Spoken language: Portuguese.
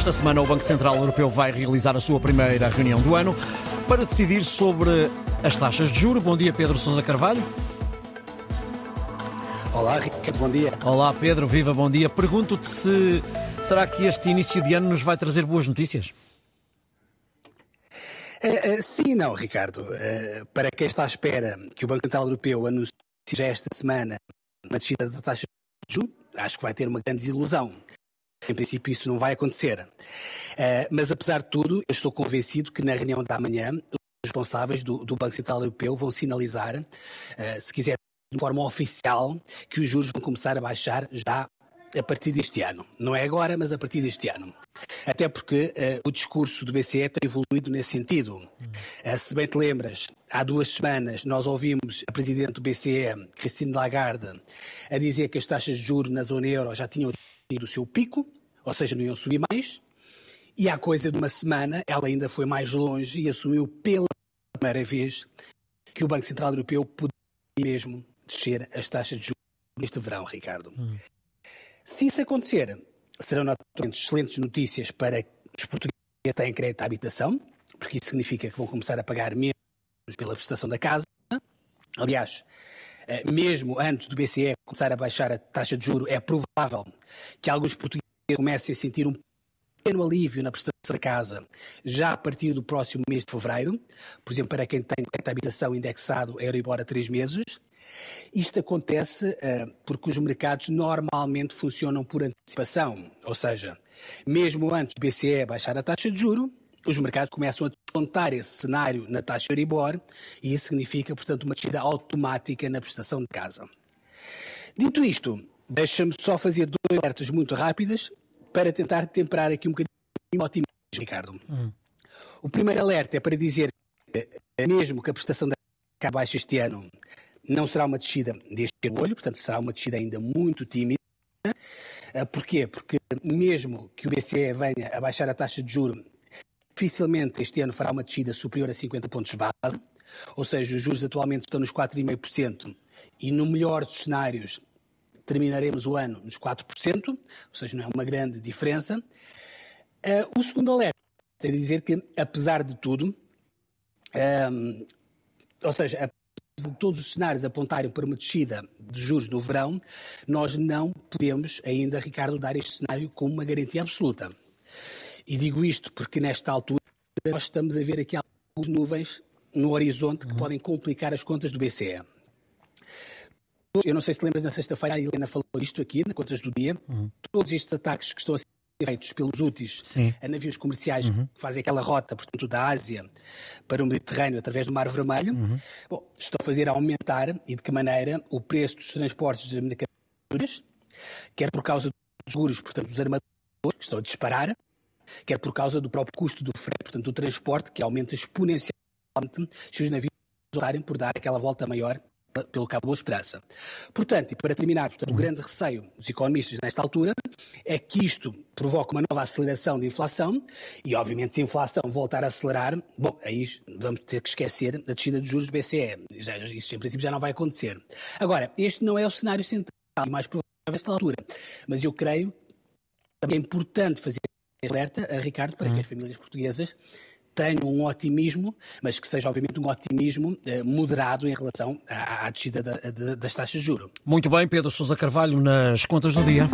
Esta semana, o Banco Central Europeu vai realizar a sua primeira reunião do ano para decidir sobre as taxas de juro. Bom dia, Pedro Sousa Carvalho. Olá, Ricardo, bom dia. Olá, Pedro, viva, bom dia. Pergunto-te se será que este início de ano nos vai trazer boas notícias? Uh, uh, sim e não, Ricardo. Uh, para quem está à espera que o Banco Central Europeu anuncie já esta semana uma descida da taxa de juros, acho que vai ter uma grande desilusão. Em princípio, isso não vai acontecer. Uh, mas, apesar de tudo, eu estou convencido que na reunião da manhã, os responsáveis do, do Banco Central Europeu vão sinalizar, uh, se quiser, de forma oficial, que os juros vão começar a baixar já a partir deste ano. Não é agora, mas a partir deste ano. Até porque uh, o discurso do BCE tem evoluído nesse sentido. Uh, se bem te lembras, há duas semanas nós ouvimos a Presidente do BCE, Christine Lagarde, a dizer que as taxas de juros na zona euro já tinham tido o seu pico, ou seja, não iam subir mais. E há coisa de uma semana, ela ainda foi mais longe e assumiu pela primeira vez que o Banco Central Europeu poderia mesmo descer as taxas de juros neste verão, Ricardo. Hum. Se isso acontecer, serão naturalmente excelentes notícias para os portugueses que têm crédito à habitação, porque isso significa que vão começar a pagar menos pela prestação da casa. Aliás, mesmo antes do BCE começar a baixar a taxa de juro, é provável que alguns portugueses comecem a sentir um pequeno alívio na prestação da casa já a partir do próximo mês de fevereiro. Por exemplo, para quem tem à habitação indexado a Euribor a três meses. Isto acontece uh, porque os mercados normalmente funcionam por antecipação, ou seja, mesmo antes do BCE baixar a taxa de juro, os mercados começam a descontar esse cenário na taxa Euribor e isso significa, portanto, uma descida automática na prestação de casa. Dito isto, deixa-me só fazer dois alertas muito rápidas para tentar temperar aqui um bocadinho o otimismo, Ricardo. Hum. O primeiro alerta é para dizer que, mesmo que a prestação da casa baixe este ano, não será uma descida deste olho, portanto, será uma descida ainda muito tímida. Ah, porquê? Porque mesmo que o BCE venha a baixar a taxa de juro, dificilmente este ano fará uma descida superior a 50 pontos base, ou seja, os juros atualmente estão nos 4,5% e no melhor dos cenários terminaremos o ano nos 4%, ou seja, não é uma grande diferença. Uh, o segundo alerta é dizer que, apesar de tudo, um, ou seja, de todos os cenários apontarem para uma descida de juros no verão, nós não podemos ainda, Ricardo, dar este cenário como uma garantia absoluta. E digo isto porque, nesta altura, nós estamos a ver aqui algumas nuvens no horizonte que uhum. podem complicar as contas do BCE. Eu não sei se lembras, na sexta-feira a Helena falou isto aqui, na Contas do Dia. Uhum. Todos estes ataques que estão a ser feitos pelos úteis Sim. a navios comerciais uhum. que fazem aquela rota, portanto, da Ásia para o Mediterrâneo através do Mar Vermelho, uhum. bom, estão a fazer aumentar, e de que maneira, o preço dos transportes de mercadorias, quer por causa dos seguros, portanto, dos armadores que estão a disparar, quer por causa do próprio custo do frete, portanto, do transporte, que aumenta exponencialmente se os navios optarem por dar aquela volta maior pelo Cabo Boa Esperança. Portanto, e para terminar, portanto, o grande receio dos economistas nesta altura é que isto provoque uma nova aceleração de inflação e, obviamente, se a inflação voltar a acelerar, bom, aí vamos ter que esquecer a descida dos juros do BCE. Já, isso, em princípio, já não vai acontecer. Agora, este não é o cenário central e mais provável nesta altura, mas eu creio que é importante fazer alerta a Ricardo para que as famílias portuguesas tenham um otimismo, mas que seja obviamente um otimismo eh, moderado em relação à, à descida da, das taxas de juros. Muito bem, Pedro Sousa Carvalho, nas contas do dia.